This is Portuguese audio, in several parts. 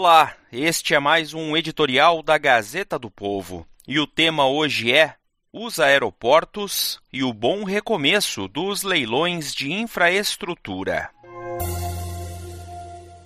Olá, este é mais um editorial da Gazeta do Povo. E o tema hoje é os aeroportos e o bom recomeço dos leilões de infraestrutura.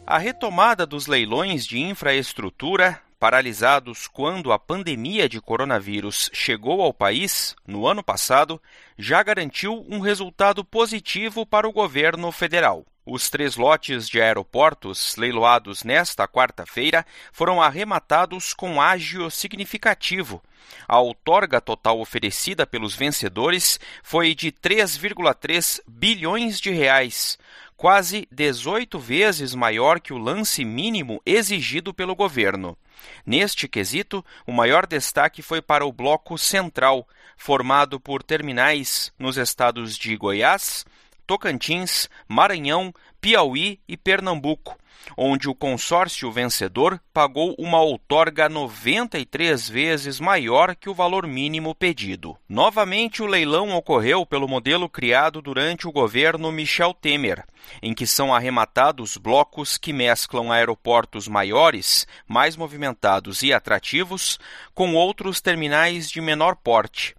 A retomada dos leilões de infraestrutura, paralisados quando a pandemia de coronavírus chegou ao país no ano passado, já garantiu um resultado positivo para o governo federal. Os três lotes de aeroportos leiloados nesta quarta-feira foram arrematados com ágio significativo. A outorga total oferecida pelos vencedores foi de 3,3 bilhões de reais, quase 18 vezes maior que o lance mínimo exigido pelo governo. Neste quesito, o maior destaque foi para o Bloco Central, formado por terminais nos estados de Goiás, Tocantins, Maranhão, Piauí e Pernambuco, onde o consórcio vencedor pagou uma outorga 93 vezes maior que o valor mínimo pedido. Novamente, o leilão ocorreu pelo modelo criado durante o governo Michel Temer, em que são arrematados blocos que mesclam aeroportos maiores, mais movimentados e atrativos, com outros terminais de menor porte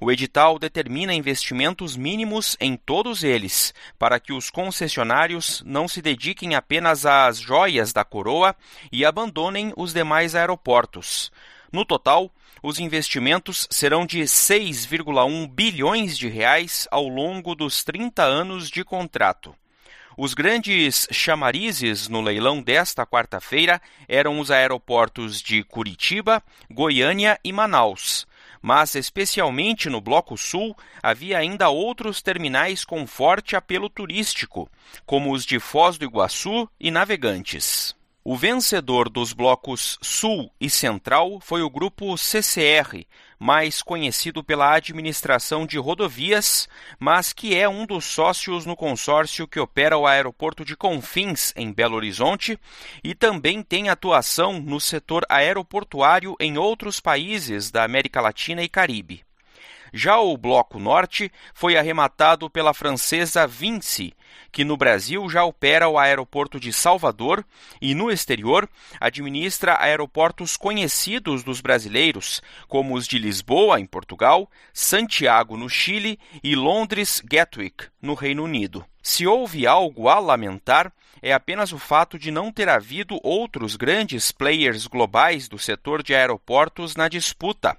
o edital determina investimentos mínimos em todos eles, para que os concessionários não se dediquem apenas às joias da coroa e abandonem os demais aeroportos. No total, os investimentos serão de 6,1 bilhões de reais ao longo dos 30 anos de contrato. Os grandes chamarizes no leilão desta quarta-feira eram os aeroportos de Curitiba, Goiânia e Manaus mas especialmente no Bloco Sul havia ainda outros terminais com forte apelo turístico, como os de Foz do Iguaçu e Navegantes. O vencedor dos blocos Sul e Central foi o grupo CCR, mais conhecido pela administração de rodovias, mas que é um dos sócios no consórcio que opera o aeroporto de Confins, em Belo Horizonte, e também tem atuação no setor aeroportuário em outros países da América Latina e Caribe. Já o Bloco Norte foi arrematado pela francesa Vinci, que no Brasil já opera o aeroporto de Salvador e no exterior administra aeroportos conhecidos dos brasileiros, como os de Lisboa, em Portugal, Santiago, no Chile e Londres Gatwick, no Reino Unido. Se houve algo a lamentar, é apenas o fato de não ter havido outros grandes players globais do setor de aeroportos na disputa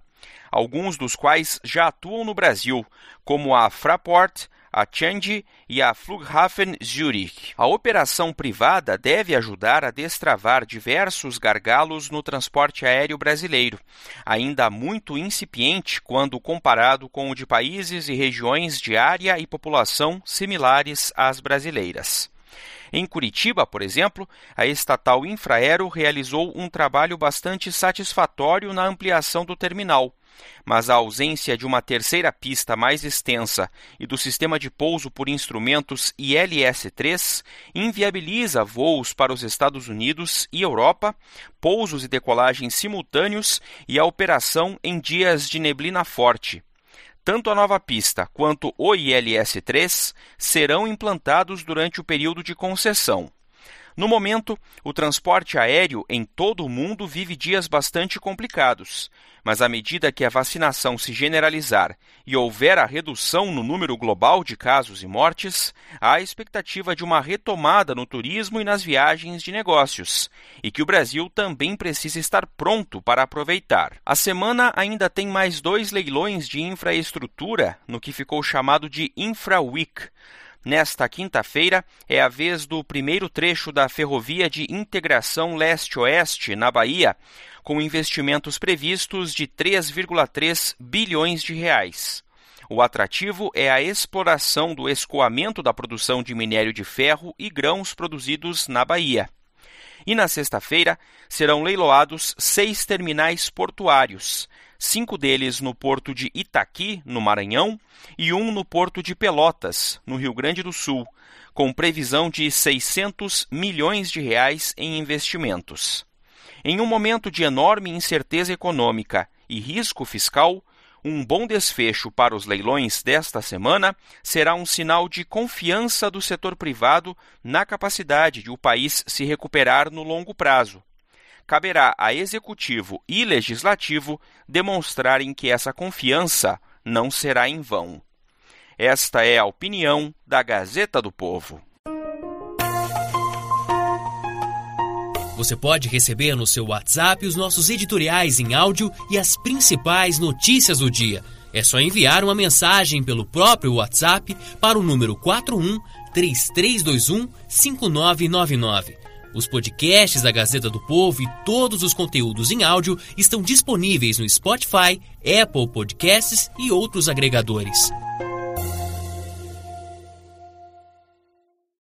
alguns dos quais já atuam no Brasil, como a Fraport, a Changi e a Flughafen Zurich. A operação privada deve ajudar a destravar diversos gargalos no transporte aéreo brasileiro, ainda muito incipiente quando comparado com o de países e regiões de área e população similares às brasileiras. Em Curitiba, por exemplo, a estatal Infraero realizou um trabalho bastante satisfatório na ampliação do terminal, mas a ausência de uma terceira pista mais extensa e do sistema de pouso por instrumentos ILS-3 inviabiliza voos para os Estados Unidos e Europa, pousos e decolagens simultâneos e a operação em dias de neblina forte. Tanto a nova pista quanto o ILS-3 serão implantados durante o período de concessão. No momento, o transporte aéreo em todo o mundo vive dias bastante complicados, mas à medida que a vacinação se generalizar e houver a redução no número global de casos e mortes, há a expectativa de uma retomada no turismo e nas viagens de negócios, e que o Brasil também precisa estar pronto para aproveitar. A semana ainda tem mais dois leilões de infraestrutura no que ficou chamado de Infra Week. Nesta quinta-feira é a vez do primeiro trecho da Ferrovia de Integração Leste-Oeste, na Bahia, com investimentos previstos de 3,3 bilhões de reais. O atrativo é a exploração do escoamento da produção de minério de ferro e grãos produzidos na Bahia. E na sexta-feira serão leiloados seis terminais portuários, cinco deles no porto de Itaqui, no Maranhão, e um no porto de Pelotas, no Rio Grande do Sul, com previsão de 600 milhões de reais em investimentos. Em um momento de enorme incerteza econômica e risco fiscal, um bom desfecho para os leilões desta semana será um sinal de confiança do setor privado na capacidade de o país se recuperar no longo prazo caberá a executivo e legislativo demonstrarem que essa confiança não será em vão. Esta é a opinião da Gazeta do Povo. Você pode receber no seu WhatsApp os nossos editoriais em áudio e as principais notícias do dia. É só enviar uma mensagem pelo próprio WhatsApp para o número 41 3321 5999. Os podcasts da Gazeta do Povo e todos os conteúdos em áudio estão disponíveis no Spotify, Apple Podcasts e outros agregadores.